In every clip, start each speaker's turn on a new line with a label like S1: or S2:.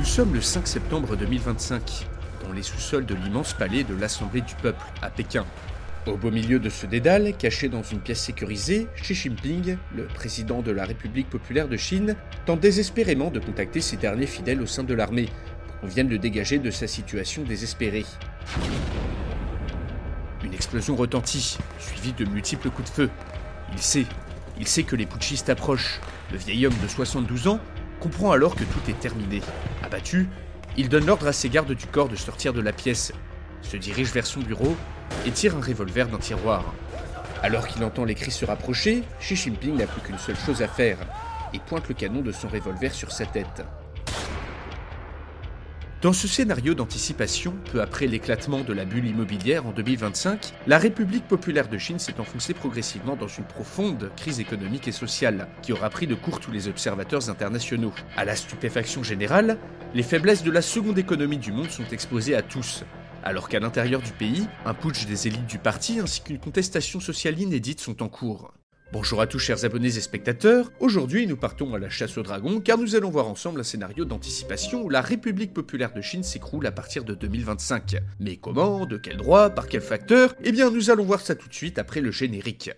S1: Nous sommes le 5 septembre 2025, dans les sous-sols de l'immense palais de l'Assemblée du peuple, à Pékin. Au beau milieu de ce dédale, caché dans une pièce sécurisée, Xi Jinping, le président de la République populaire de Chine, tente désespérément de contacter ses derniers fidèles au sein de l'armée, pour qu'on vienne le dégager de sa situation désespérée. Une explosion retentit, suivie de multiples coups de feu. Il sait, il sait que les putschistes approchent. Le vieil homme de 72 ans comprend alors que tout est terminé. Abattu, il donne l'ordre à ses gardes du corps de sortir de la pièce, se dirige vers son bureau et tire un revolver d'un tiroir. Alors qu'il entend les cris se rapprocher, Xi Jinping n'a plus qu'une seule chose à faire et pointe le canon de son revolver sur sa tête. Dans ce scénario d'anticipation, peu après l'éclatement de la bulle immobilière en 2025, la République populaire de Chine s'est enfoncée progressivement dans une profonde crise économique et sociale, qui aura pris de court tous les observateurs internationaux. À la stupéfaction générale, les faiblesses de la seconde économie du monde sont exposées à tous, alors qu'à l'intérieur du pays, un putsch des élites du parti ainsi qu'une contestation sociale inédite sont en cours. Bonjour à tous chers abonnés et spectateurs, aujourd'hui nous partons à la chasse aux dragons car nous allons voir ensemble un scénario d'anticipation où la République populaire de Chine s'écroule à partir de 2025. Mais comment, de quel droit, par quel facteur? Eh bien nous allons voir ça tout de suite après le générique.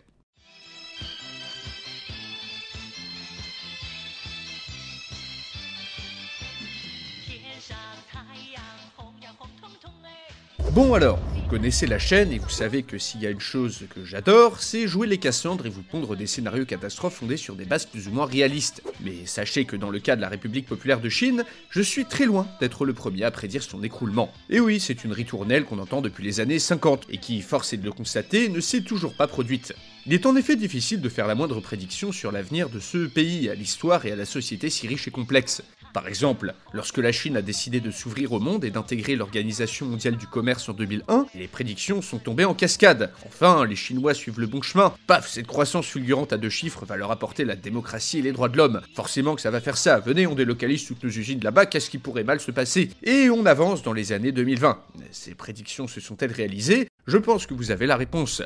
S1: Bon alors, vous connaissez la chaîne et vous savez que s'il y a une chose que j'adore, c'est jouer les Cassandres et vous pondre des scénarios catastrophes fondés sur des bases plus ou moins réalistes. Mais sachez que dans le cas de la République populaire de Chine, je suis très loin d'être le premier à prédire son écroulement. Et oui, c'est une ritournelle qu'on entend depuis les années 50 et qui, force est de le constater, ne s'est toujours pas produite. Il est en effet difficile de faire la moindre prédiction sur l'avenir de ce pays, à l'histoire et à la société si riche et complexe. Par exemple, lorsque la Chine a décidé de s'ouvrir au monde et d'intégrer l'Organisation mondiale du commerce en 2001, les prédictions sont tombées en cascade. Enfin, les Chinois suivent le bon chemin. Paf, cette croissance fulgurante à deux chiffres va leur apporter la démocratie et les droits de l'homme. Forcément que ça va faire ça. Venez, on délocalise toutes nos usines là-bas, qu'est-ce qui pourrait mal se passer? Et on avance dans les années 2020. Ces prédictions se sont-elles réalisées? Je pense que vous avez la réponse.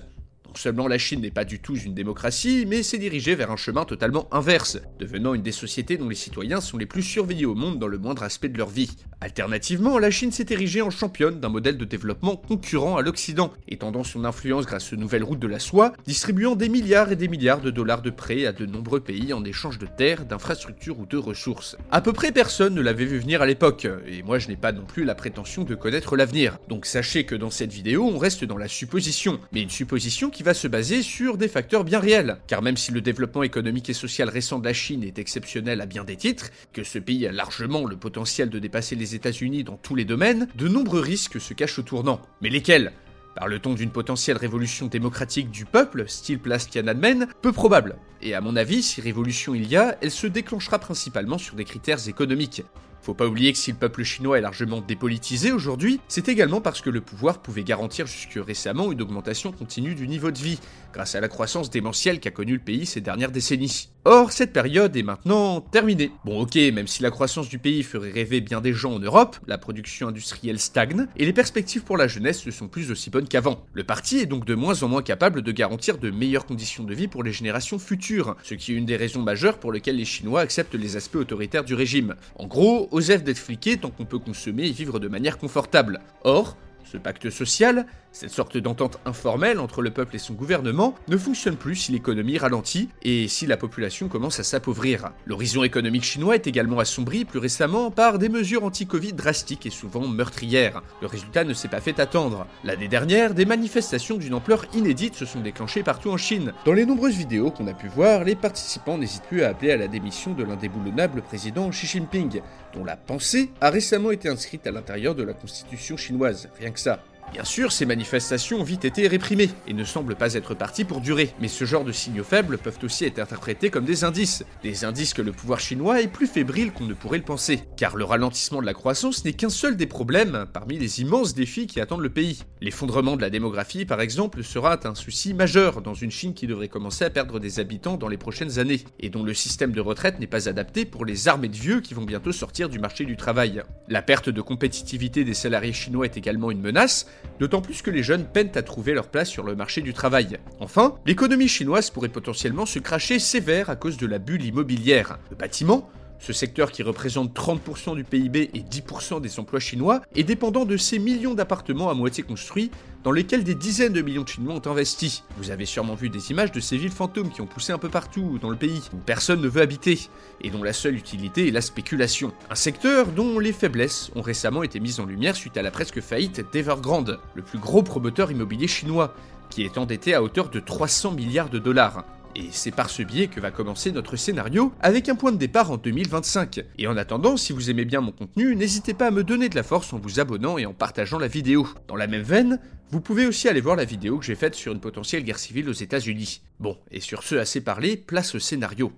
S1: Seulement la Chine n'est pas du tout une démocratie, mais s'est dirigée vers un chemin totalement inverse, devenant une des sociétés dont les citoyens sont les plus surveillés au monde dans le moindre aspect de leur vie. Alternativement, la Chine s'est érigée en championne d'un modèle de développement concurrent à l'Occident, étendant son influence grâce aux nouvelles routes de la soie, distribuant des milliards et des milliards de dollars de prêts à de nombreux pays en échange de terres, d'infrastructures ou de ressources. À peu près personne ne l'avait vu venir à l'époque, et moi je n'ai pas non plus la prétention de connaître l'avenir. Donc sachez que dans cette vidéo, on reste dans la supposition, mais une supposition qui va se baser sur des facteurs bien réels. Car même si le développement économique et social récent de la Chine est exceptionnel à bien des titres, que ce pays a largement le potentiel de dépasser les États-Unis dans tous les domaines, de nombreux risques se cachent au tournant. Mais lesquels? Parle-t-on d'une potentielle révolution démocratique du peuple, style place Tiananmen? Peu probable. Et à mon avis, si révolution il y a, elle se déclenchera principalement sur des critères économiques. Faut pas oublier que si le peuple chinois est largement dépolitisé aujourd'hui, c'est également parce que le pouvoir pouvait garantir jusque récemment une augmentation continue du niveau de vie, grâce à la croissance démentielle qu'a connue le pays ces dernières décennies. Or, cette période est maintenant terminée. Bon ok, même si la croissance du pays ferait rêver bien des gens en Europe, la production industrielle stagne, et les perspectives pour la jeunesse ne sont plus aussi bonnes qu'avant. Le parti est donc de moins en moins capable de garantir de meilleures conditions de vie pour les générations futures, ce qui est une des raisons majeures pour lesquelles les Chinois acceptent les aspects autoritaires du régime. En gros, osef d'être fliqué tant qu'on peut consommer et vivre de manière confortable. Or, ce pacte social, cette sorte d'entente informelle entre le peuple et son gouvernement, ne fonctionne plus si l'économie ralentit et si la population commence à s'appauvrir. L'horizon économique chinois est également assombri plus récemment par des mesures anti-Covid drastiques et souvent meurtrières. Le résultat ne s'est pas fait attendre. L'année dernière, des manifestations d'une ampleur inédite se sont déclenchées partout en Chine. Dans les nombreuses vidéos qu'on a pu voir, les participants n'hésitent plus à appeler à la démission de l'indéboulonnable président Xi Jinping, dont la pensée a récemment été inscrite à l'intérieur de la constitution chinoise, rien que ça. Bien sûr, ces manifestations ont vite été réprimées et ne semblent pas être parties pour durer, mais ce genre de signaux faibles peuvent aussi être interprétés comme des indices. Des indices que le pouvoir chinois est plus fébrile qu'on ne pourrait le penser, car le ralentissement de la croissance n'est qu'un seul des problèmes parmi les immenses défis qui attendent le pays. L'effondrement de la démographie, par exemple, sera un souci majeur dans une Chine qui devrait commencer à perdre des habitants dans les prochaines années, et dont le système de retraite n'est pas adapté pour les armées de vieux qui vont bientôt sortir du marché du travail. La perte de compétitivité des salariés chinois est également une menace, d'autant plus que les jeunes peinent à trouver leur place sur le marché du travail. Enfin, l'économie chinoise pourrait potentiellement se cracher sévère à cause de la bulle immobilière. Le bâtiment, ce secteur qui représente 30% du PIB et 10% des emplois chinois est dépendant de ces millions d'appartements à moitié construits dans lesquels des dizaines de millions de Chinois ont investi. Vous avez sûrement vu des images de ces villes fantômes qui ont poussé un peu partout dans le pays, où personne ne veut habiter, et dont la seule utilité est la spéculation. Un secteur dont les faiblesses ont récemment été mises en lumière suite à la presque faillite d'Evergrande, le plus gros promoteur immobilier chinois, qui est endetté à hauteur de 300 milliards de dollars. Et c'est par ce biais que va commencer notre scénario, avec un point de départ en 2025. Et en attendant, si vous aimez bien mon contenu, n'hésitez pas à me donner de la force en vous abonnant et en partageant la vidéo. Dans la même veine, vous pouvez aussi aller voir la vidéo que j'ai faite sur une potentielle guerre civile aux États-Unis. Bon, et sur ce assez parlé, place au scénario.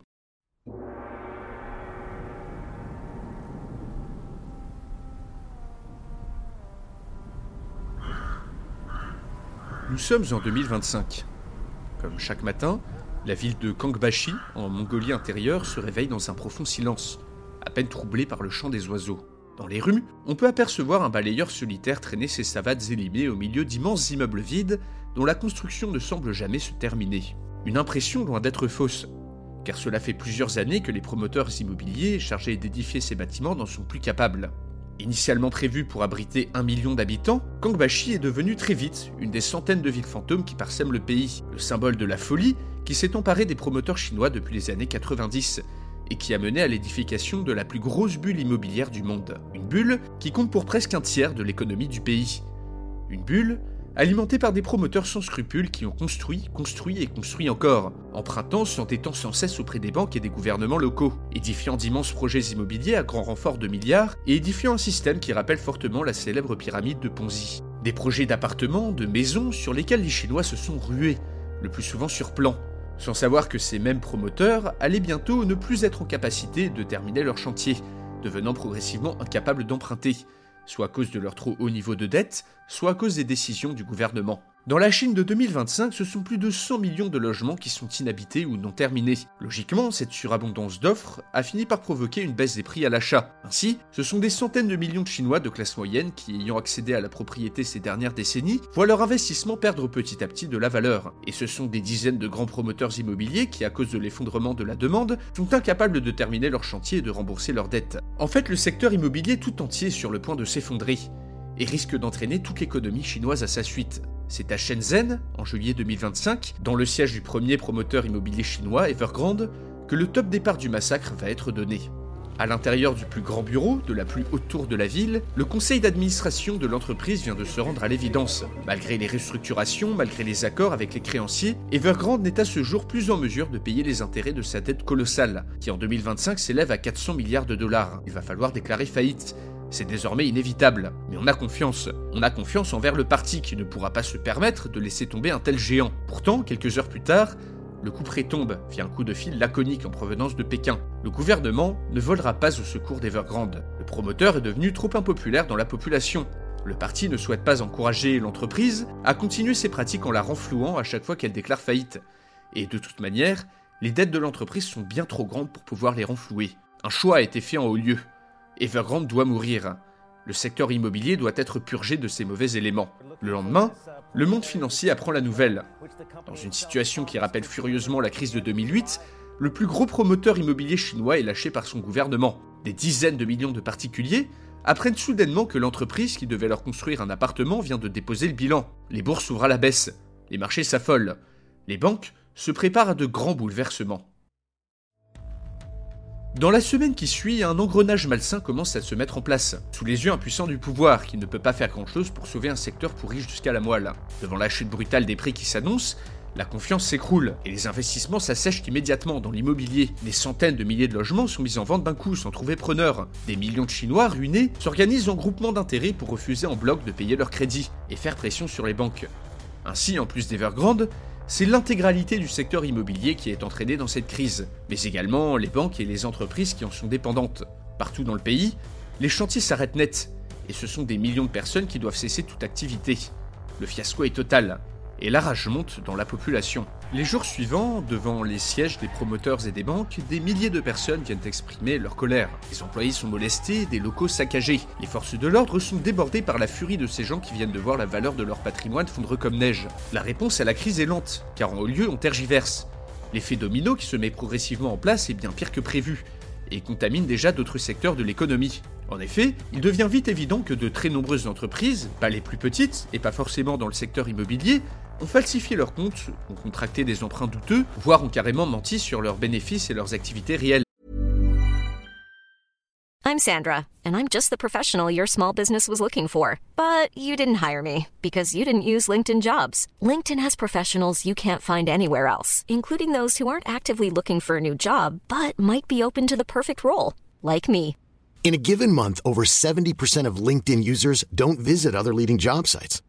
S1: Nous sommes en 2025. Comme chaque matin, la ville de Kangbashi, en Mongolie intérieure, se réveille dans un profond silence, à peine troublé par le chant des oiseaux. Dans les rues, on peut apercevoir un balayeur solitaire traîner ses savates élimées au milieu d'immenses immeubles vides dont la construction ne semble jamais se terminer. Une impression loin d'être fausse, car cela fait plusieurs années que les promoteurs immobiliers chargés d'édifier ces bâtiments n'en sont plus capables. Initialement prévu pour abriter un million d'habitants, Kangbashi est devenu très vite une des centaines de villes fantômes qui parsèment le pays, le symbole de la folie qui s'est emparé des promoteurs chinois depuis les années 90 et qui a mené à l'édification de la plus grosse bulle immobilière du monde. Une bulle qui compte pour presque un tiers de l'économie du pays. Une bulle alimentée par des promoteurs sans scrupules qui ont construit, construit et construit encore, empruntant, s'entêtant sans cesse auprès des banques et des gouvernements locaux, édifiant d'immenses projets immobiliers à grand renfort de milliards et édifiant un système qui rappelle fortement la célèbre pyramide de Ponzi. Des projets d'appartements, de maisons sur lesquels les Chinois se sont rués, le plus souvent sur plan, sans savoir que ces mêmes promoteurs allaient bientôt ne plus être en capacité de terminer leur chantier, devenant progressivement incapables d'emprunter, soit à cause de leur trop haut niveau de dette, soit à cause des décisions du gouvernement. Dans la Chine de 2025, ce sont plus de 100 millions de logements qui sont inhabités ou non terminés. Logiquement, cette surabondance d'offres a fini par provoquer une baisse des prix à l'achat. Ainsi, ce sont des centaines de millions de Chinois de classe moyenne qui, ayant accédé à la propriété ces dernières décennies, voient leur investissement perdre petit à petit de la valeur. Et ce sont des dizaines de grands promoteurs immobiliers qui, à cause de l'effondrement de la demande, sont incapables de terminer leur chantier et de rembourser leurs dettes. En fait, le secteur immobilier tout entier est sur le point de s'effondrer et risque d'entraîner toute l'économie chinoise à sa suite. C'est à Shenzhen, en juillet 2025, dans le siège du premier promoteur immobilier chinois, Evergrande, que le top départ du massacre va être donné. À l'intérieur du plus grand bureau, de la plus haute tour de la ville, le conseil d'administration de l'entreprise vient de se rendre à l'évidence. Malgré les restructurations, malgré les accords avec les créanciers, Evergrande n'est à ce jour plus en mesure de payer les intérêts de sa dette colossale, qui en 2025 s'élève à 400 milliards de dollars. Il va falloir déclarer faillite, c'est désormais inévitable, mais on a confiance. On a confiance envers le parti qui ne pourra pas se permettre de laisser tomber un tel géant. Pourtant, quelques heures plus tard, le coup près tombe via un coup de fil laconique en provenance de Pékin. Le gouvernement ne volera pas au secours d'Evergrande. Le promoteur est devenu trop impopulaire dans la population. Le parti ne souhaite pas encourager l'entreprise à continuer ses pratiques en la renflouant à chaque fois qu'elle déclare faillite. Et de toute manière, les dettes de l'entreprise sont bien trop grandes pour pouvoir les renflouer. Un choix a été fait en haut lieu. Evergrande doit mourir. Le secteur immobilier doit être purgé de ces mauvais éléments. Le lendemain, le monde financier apprend la nouvelle. Dans une situation qui rappelle furieusement la crise de 2008, le plus gros promoteur immobilier chinois est lâché par son gouvernement. Des dizaines de millions de particuliers apprennent soudainement que l'entreprise qui devait leur construire un appartement vient de déposer le bilan. Les bourses s'ouvrent à la baisse, les marchés s'affolent, les banques se préparent à de grands bouleversements. Dans la semaine qui suit, un engrenage malsain commence à se mettre en place, sous les yeux impuissants du pouvoir, qui ne peut pas faire grand-chose pour sauver un secteur pourri jusqu'à la moelle. Devant la chute brutale des prix qui s'annonce, La confiance s'écroule et les investissements s'assèchent immédiatement dans l'immobilier. Des centaines de milliers de logements sont mis en vente d'un coup sans trouver preneur. Des millions de Chinois ruinés s'organisent en groupement d'intérêt pour refuser en bloc de payer leur crédit et faire pression sur les banques. Ainsi, en plus d'Evergrande, c'est l'intégralité du secteur immobilier qui est entraînée dans cette crise, mais également les banques et les entreprises qui en sont dépendantes. Partout dans le pays, les chantiers s'arrêtent net, et ce sont des millions de personnes qui doivent cesser toute activité. Le fiasco est total et la rage monte dans la population. Les jours suivants, devant les sièges des promoteurs et des banques, des milliers de personnes viennent exprimer leur colère. Les employés sont molestés, des locaux saccagés. Les forces de l'ordre sont débordées par la furie de ces gens qui viennent de voir la valeur de leur patrimoine fondre comme neige. La réponse à la crise est lente, car en haut lieu on tergiverse. L'effet domino qui se met progressivement en place est bien pire que prévu, et contamine déjà d'autres secteurs de l'économie. En effet, il devient vite évident que de très nombreuses entreprises, pas les plus petites, et pas forcément dans le secteur immobilier, ont falsifié leurs comptes, ont contracté des emprunts douteux, voire ont carrément menti sur leurs bénéfices et leurs activités réelles.
S2: I'm Sandra, and I'm just the professional your small business was looking for. But you didn't hire me because you didn't use LinkedIn jobs. LinkedIn has professionals you can't find anywhere else, including those who aren't actively looking for a new job but might be open to the perfect role, like me.
S3: In a given month, over 70% of LinkedIn users don't visit other leading job sites.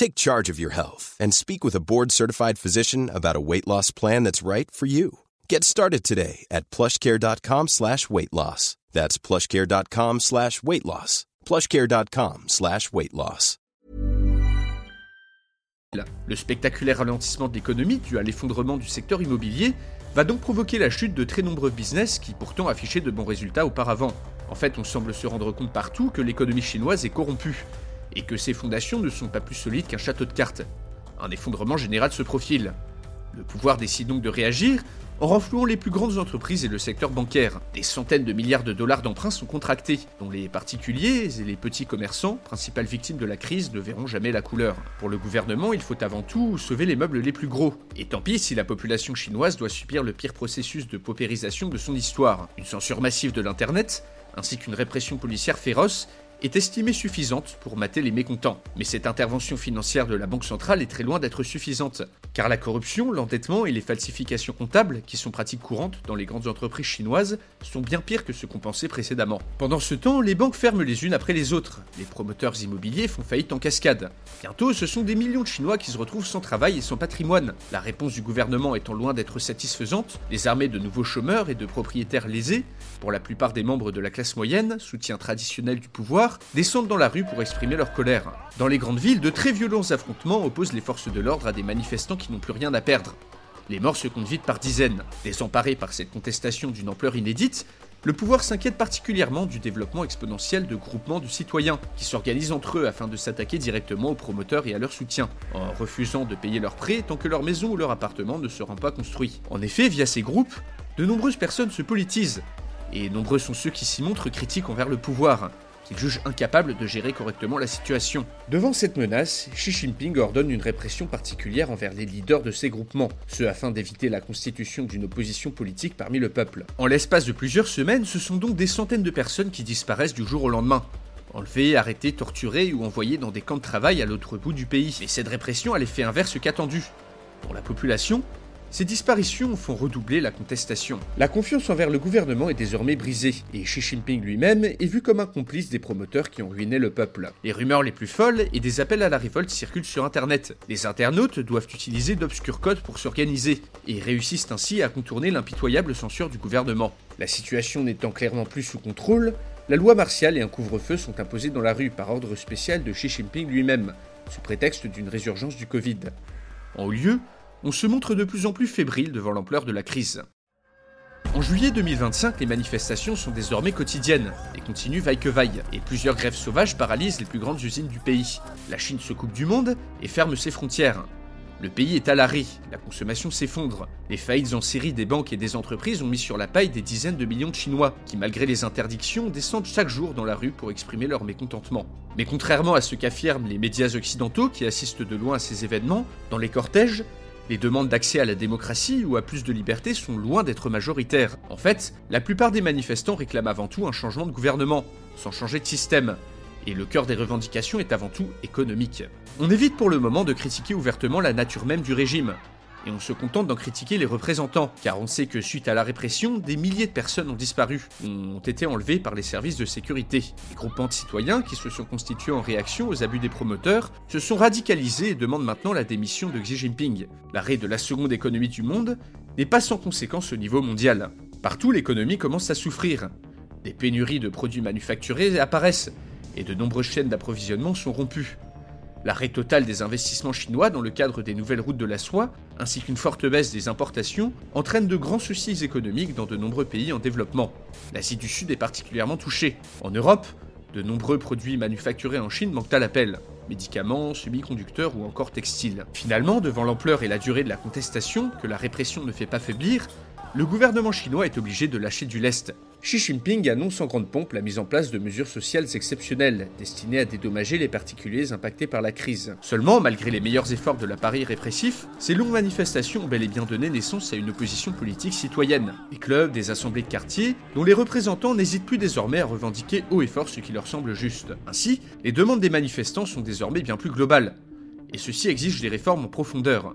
S4: Take charge of your health and speak with a board-certified physician about a weight loss plan that's right for you. Get started today at plushcare.com slash weight loss. That's plushcare.com slash weight loss. plushcare.com slash weight loss.
S1: Le spectaculaire ralentissement de l'économie dû à l'effondrement du secteur immobilier va donc provoquer la chute de très nombreux business qui pourtant affichaient de bons résultats auparavant. En fait, on semble se rendre compte partout que l'économie chinoise est corrompue et que ses fondations ne sont pas plus solides qu'un château de cartes. Un effondrement général se profile. Le pouvoir décide donc de réagir en renflouant les plus grandes entreprises et le secteur bancaire. Des centaines de milliards de dollars d'emprunts sont contractés, dont les particuliers et les petits commerçants, principales victimes de la crise, ne verront jamais la couleur. Pour le gouvernement, il faut avant tout sauver les meubles les plus gros. Et tant pis si la population chinoise doit subir le pire processus de paupérisation de son histoire. Une censure massive de l'Internet, ainsi qu'une répression policière féroce, est estimée suffisante pour mater les mécontents. Mais cette intervention financière de la Banque centrale est très loin d'être suffisante, car la corruption, l'endettement et les falsifications comptables, qui sont pratiques courantes dans les grandes entreprises chinoises, sont bien pires que ce qu'on pensait précédemment. Pendant ce temps, les banques ferment les unes après les autres, les promoteurs immobiliers font faillite en cascade. Bientôt, ce sont des millions de Chinois qui se retrouvent sans travail et sans patrimoine. La réponse du gouvernement étant loin d'être satisfaisante, les armées de nouveaux chômeurs et de propriétaires lésés, pour la plupart des membres de la classe moyenne, soutien traditionnel du pouvoir, descendent dans la rue pour exprimer leur colère. Dans les grandes villes, de très violents affrontements opposent les forces de l'ordre à des manifestants qui n'ont plus rien à perdre. Les morts se comptent vite par dizaines. Désemparés par cette contestation d'une ampleur inédite, le pouvoir s'inquiète particulièrement du développement exponentiel de groupements de citoyens qui s'organisent entre eux afin de s'attaquer directement aux promoteurs et à leur soutien, en refusant de payer leurs prêts tant que leur maison ou leur appartement ne seront pas construits. En effet, via ces groupes, de nombreuses personnes se politisent, et nombreux sont ceux qui s'y montrent critiques envers le pouvoir, qu'ils jugent incapables de gérer correctement la situation. Devant cette menace, Xi Jinping ordonne une répression particulière envers les leaders de ces groupements, ce afin d'éviter la constitution d'une opposition politique parmi le peuple. En l'espace de plusieurs semaines, ce sont donc des centaines de personnes qui disparaissent du jour au lendemain. Enlevés, arrêtés, torturés ou envoyés dans des camps de travail à l'autre bout du pays. Et cette répression a l'effet inverse qu'attendu. Pour la population, ces disparitions font redoubler la contestation. La confiance envers le gouvernement est désormais brisée, et Xi Jinping lui-même est vu comme un complice des promoteurs qui ont ruiné le peuple. Les rumeurs les plus folles et des appels à la révolte circulent sur Internet. Les internautes doivent utiliser d'obscurs codes pour s'organiser, et réussissent ainsi à contourner l'impitoyable censure du gouvernement. La situation n'étant clairement plus sous contrôle, la loi martiale et un couvre-feu sont imposés dans la rue par ordre spécial de Xi Jinping lui-même, sous prétexte d'une résurgence du Covid. En haut lieu, on se montre de plus en plus fébrile devant l'ampleur de la crise. En juillet 2025, les manifestations sont désormais quotidiennes et continuent vaille que vaille, et plusieurs grèves sauvages paralysent les plus grandes usines du pays. La Chine se coupe du monde et ferme ses frontières. Le pays est à l'arrêt, la consommation s'effondre. Les faillites en série des banques et des entreprises ont mis sur la paille des dizaines de millions de Chinois, qui malgré les interdictions descendent chaque jour dans la rue pour exprimer leur mécontentement. Mais contrairement à ce qu'affirment les médias occidentaux qui assistent de loin à ces événements, dans les cortèges, les demandes d'accès à la démocratie ou à plus de liberté sont loin d'être majoritaires. En fait, la plupart des manifestants réclament avant tout un changement de gouvernement, sans changer de système, et le cœur des revendications est avant tout économique. On évite pour le moment de critiquer ouvertement la nature même du régime, et on se contente d'en critiquer les représentants, car on sait que suite à la répression, des milliers de personnes ont disparu, ont été enlevées par les services de sécurité. Les groupements de citoyens qui se sont constitués en réaction aux abus des promoteurs se sont radicalisés et demandent maintenant la démission de Xi Jinping. L'arrêt de la seconde économie du monde n'est pas sans conséquence au niveau mondial. Partout, l'économie commence à souffrir. Des pénuries de produits manufacturés apparaissent, et de nombreuses chaînes d'approvisionnement sont rompues. L'arrêt total des investissements chinois dans le cadre des nouvelles routes de la soie, ainsi qu'une forte baisse des importations, entraînent de grands soucis économiques dans de nombreux pays en développement. L'Asie du Sud est particulièrement touchée. En Europe, de nombreux produits manufacturés en Chine manquent à l'appel. Médicaments, semi-conducteurs ou encore textiles. Finalement, devant l'ampleur et la durée de la contestation, que la répression ne fait pas faiblir, le gouvernement chinois est obligé de lâcher du lest. Xi Jinping annonce en grande pompe la mise en place de mesures sociales exceptionnelles, destinées à dédommager les particuliers impactés par la crise. Seulement, malgré les meilleurs efforts de l'appareil répressif, ces longues manifestations ont bel et bien donné naissance à une opposition politique citoyenne. Des clubs, des assemblées de quartier, dont les représentants n'hésitent plus désormais à revendiquer haut et fort ce qui leur semble juste. Ainsi, les demandes des manifestants sont désormais bien plus globales. Et ceci exige des réformes en profondeur.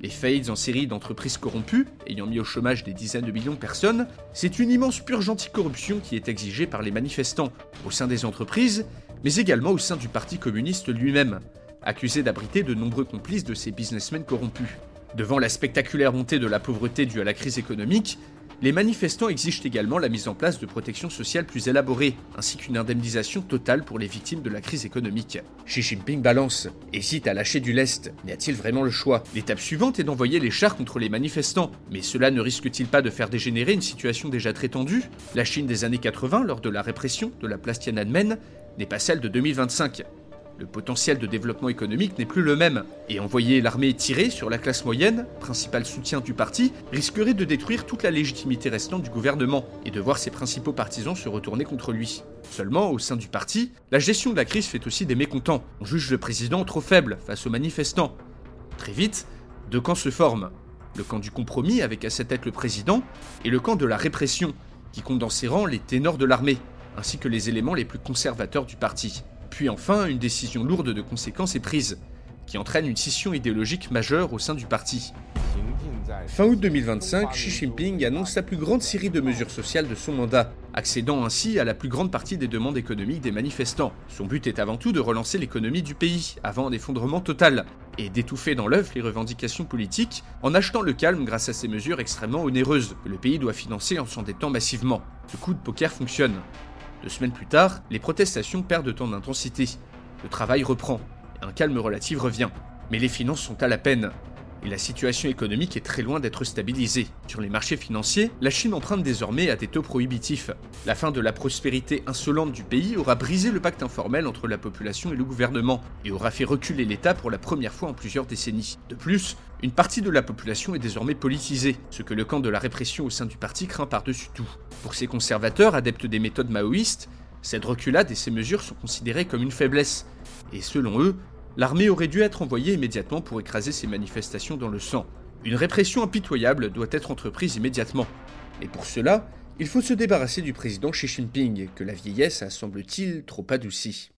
S1: Les faillites en série d'entreprises corrompues, ayant mis au chômage des dizaines de millions de personnes, c'est une immense purge anticorruption qui est exigée par les manifestants, au sein des entreprises, mais également au sein du Parti communiste lui-même, accusé d'abriter de nombreux complices de ces businessmen corrompus. Devant la spectaculaire montée de la pauvreté due à la crise économique, les manifestants exigent également la mise en place de protections sociales plus élaborées, ainsi qu'une indemnisation totale pour les victimes de la crise économique. Xi Jinping balance, hésite à lâcher du lest, mais a-t-il vraiment le choix? L'étape suivante est d'envoyer les chars contre les manifestants, mais cela ne risque-t-il pas de faire dégénérer une situation déjà très tendue? La Chine des années 80, lors de la répression de la place Tiananmen, n'est pas celle de 2025. Le potentiel de développement économique n'est plus le même, et envoyer l'armée tirer sur la classe moyenne, principal soutien du parti, risquerait de détruire toute la légitimité restante du gouvernement, et de voir ses principaux partisans se retourner contre lui. Seulement, au sein du parti, la gestion de la crise fait aussi des mécontents. On juge le président trop faible face aux manifestants. Très vite, deux camps se forment. Le camp du compromis, avec à sa tête le président, et le camp de la répression, qui compte dans ses rangs les ténors de l'armée, ainsi que les éléments les plus conservateurs du parti. Puis enfin, une décision lourde de conséquences est prise, qui entraîne une scission idéologique majeure au sein du parti. Fin août 2025, Xi Jinping annonce la plus grande série de mesures sociales de son mandat, accédant ainsi à la plus grande partie des demandes économiques des manifestants. Son but est avant tout de relancer l'économie du pays, avant un effondrement total, et d'étouffer dans l'œuf les revendications politiques en achetant le calme grâce à ces mesures extrêmement onéreuses que le pays doit financer en s'endettant massivement. Ce coup de poker fonctionne. Deux semaines plus tard, les protestations perdent en intensité. Le travail reprend. Un calme relatif revient. Mais les finances sont à la peine. Et la situation économique est très loin d'être stabilisée. Sur les marchés financiers, la Chine emprunte désormais à des taux prohibitifs. La fin de la prospérité insolente du pays aura brisé le pacte informel entre la population et le gouvernement, et aura fait reculer l'État pour la première fois en plusieurs décennies. De plus, une partie de la population est désormais politisée, ce que le camp de la répression au sein du parti craint par-dessus tout. Pour ces conservateurs, adeptes des méthodes maoïstes, cette reculade et ces mesures sont considérées comme une faiblesse, et selon eux, l'armée aurait dû être envoyée immédiatement pour écraser ces manifestations dans le sang. Une répression impitoyable doit être entreprise immédiatement. Et pour cela, il faut se débarrasser du président Xi Jinping, que la vieillesse a semble-t-il trop adouci.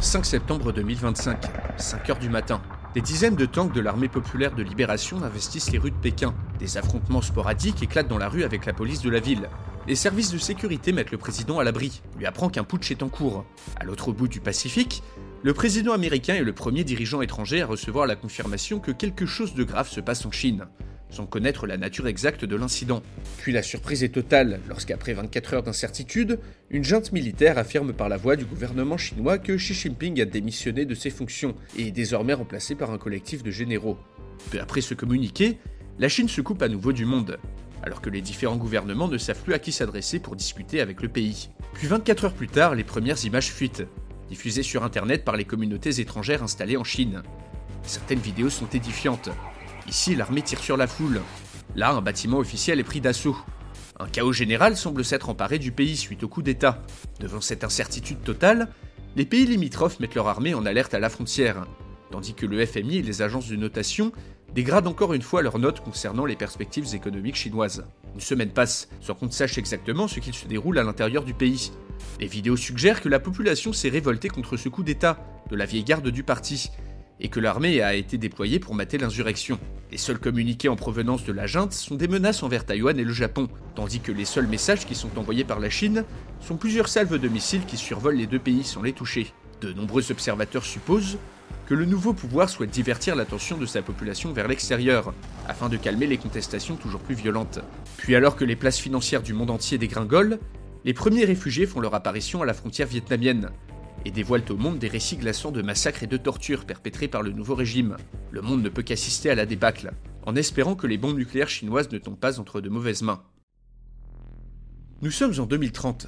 S1: 5 septembre 2025, 5 heures du matin. Des dizaines de tanks de l'armée populaire de libération investissent les rues de Pékin. Des affrontements sporadiques éclatent dans la rue avec la police de la ville. Les services de sécurité mettent le président à l'abri, lui apprend qu'un putsch est en cours. À l'autre bout du Pacifique, le président américain est le premier dirigeant étranger à recevoir la confirmation que quelque chose de grave se passe en Chine, sans connaître la nature exacte de l'incident. Puis la surprise est totale lorsqu'après 24 heures d'incertitude, une junte militaire affirme par la voix du gouvernement chinois que Xi Jinping a démissionné de ses fonctions et est désormais remplacé par un collectif de généraux. Peu après ce communiqué, la Chine se coupe à nouveau du monde, alors que les différents gouvernements ne savent plus à qui s'adresser pour discuter avec le pays. Puis 24 heures plus tard, les premières images fuitent, diffusées sur Internet par les communautés étrangères installées en Chine. Certaines vidéos sont édifiantes. Ici, l'armée tire sur la foule. Là, un bâtiment officiel est pris d'assaut. Un chaos général semble s'être emparé du pays suite au coup d'État. Devant cette incertitude totale, les pays limitrophes mettent leur armée en alerte à la frontière, tandis que le FMI et les agences de notation dégradent encore une fois leurs notes concernant les perspectives économiques chinoises. Une semaine passe sans qu'on ne sache exactement ce qu'il se déroule à l'intérieur du pays. Les vidéos suggèrent que la population s'est révoltée contre ce coup d'État de la vieille garde du parti, et que l'armée a été déployée pour mater l'insurrection. Les seuls communiqués en provenance de la junte sont des menaces envers Taïwan et le Japon, tandis que les seuls messages qui sont envoyés par la Chine sont plusieurs salves de missiles qui survolent les deux pays sans les toucher. De nombreux observateurs supposent que le nouveau pouvoir souhaite divertir l'attention de sa population vers l'extérieur, afin de calmer les contestations toujours plus violentes. Puis alors que les places financières du monde entier dégringolent, les premiers réfugiés font leur apparition à la frontière vietnamienne, et dévoilent au monde des récits glaçants de massacres et de tortures perpétrés par le nouveau régime. Le monde ne peut qu'assister à la débâcle, en espérant que les bombes nucléaires chinoises ne tombent pas entre de mauvaises mains. Nous sommes en 2030,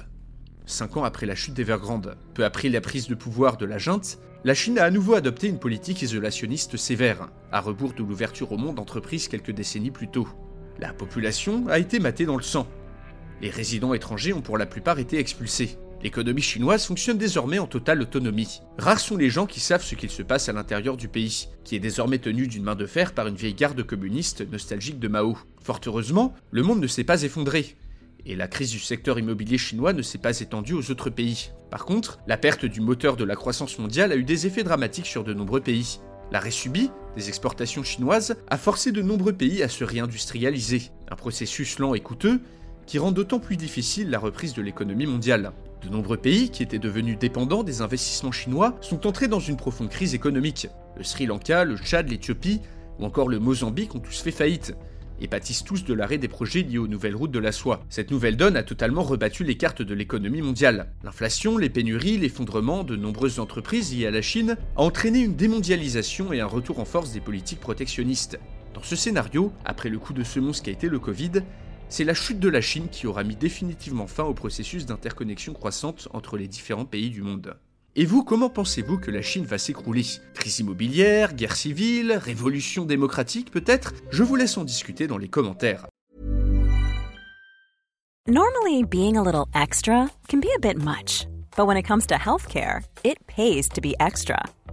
S1: cinq ans après la chute d'Evergrande. Peu après la prise de pouvoir de la junte, la Chine a à nouveau adopté une politique isolationniste sévère, à rebours de l'ouverture au monde entreprise quelques décennies plus tôt. La population a été matée dans le sang. Les résidents étrangers ont pour la plupart été expulsés. L'économie chinoise fonctionne désormais en totale autonomie. Rares sont les gens qui savent ce qu'il se passe à l'intérieur du pays, qui est désormais tenu d'une main de fer par une vieille garde communiste nostalgique de Mao. Fort heureusement, le monde ne s'est pas effondré, et la crise du secteur immobilier chinois ne s'est pas étendue aux autres pays. Par contre, la perte du moteur de la croissance mondiale a eu des effets dramatiques sur de nombreux pays. L'arrêt subi des exportations chinoises a forcé de nombreux pays à se réindustrialiser, un processus lent et coûteux qui rend d'autant plus difficile la reprise de l'économie mondiale. De nombreux pays qui étaient devenus dépendants des investissements chinois sont entrés dans une profonde crise économique. Le Sri Lanka, le Tchad, l'Éthiopie ou encore le Mozambique ont tous fait faillite et pâtissent tous de l'arrêt des projets liés aux nouvelles routes de la soie. Cette nouvelle donne a totalement rebattu les cartes de l'économie mondiale. L'inflation, les pénuries, l'effondrement de nombreuses entreprises liées à la Chine a entraîné une démondialisation et un retour en force des politiques protectionnistes. Dans ce scénario, après le coup de semonce qui a été le Covid, c'est la chute de la Chine qui aura mis définitivement fin au processus d'interconnexion croissante entre les différents pays du monde. Et vous, comment pensez-vous que la Chine va s'écrouler? Crise immobilière, guerre civile, révolution démocratique peut-être? Je vous laisse en discuter dans les commentaires.
S5: Normally, being a little extra can be a bit much, but when it comes to healthcare, it pays to be extra.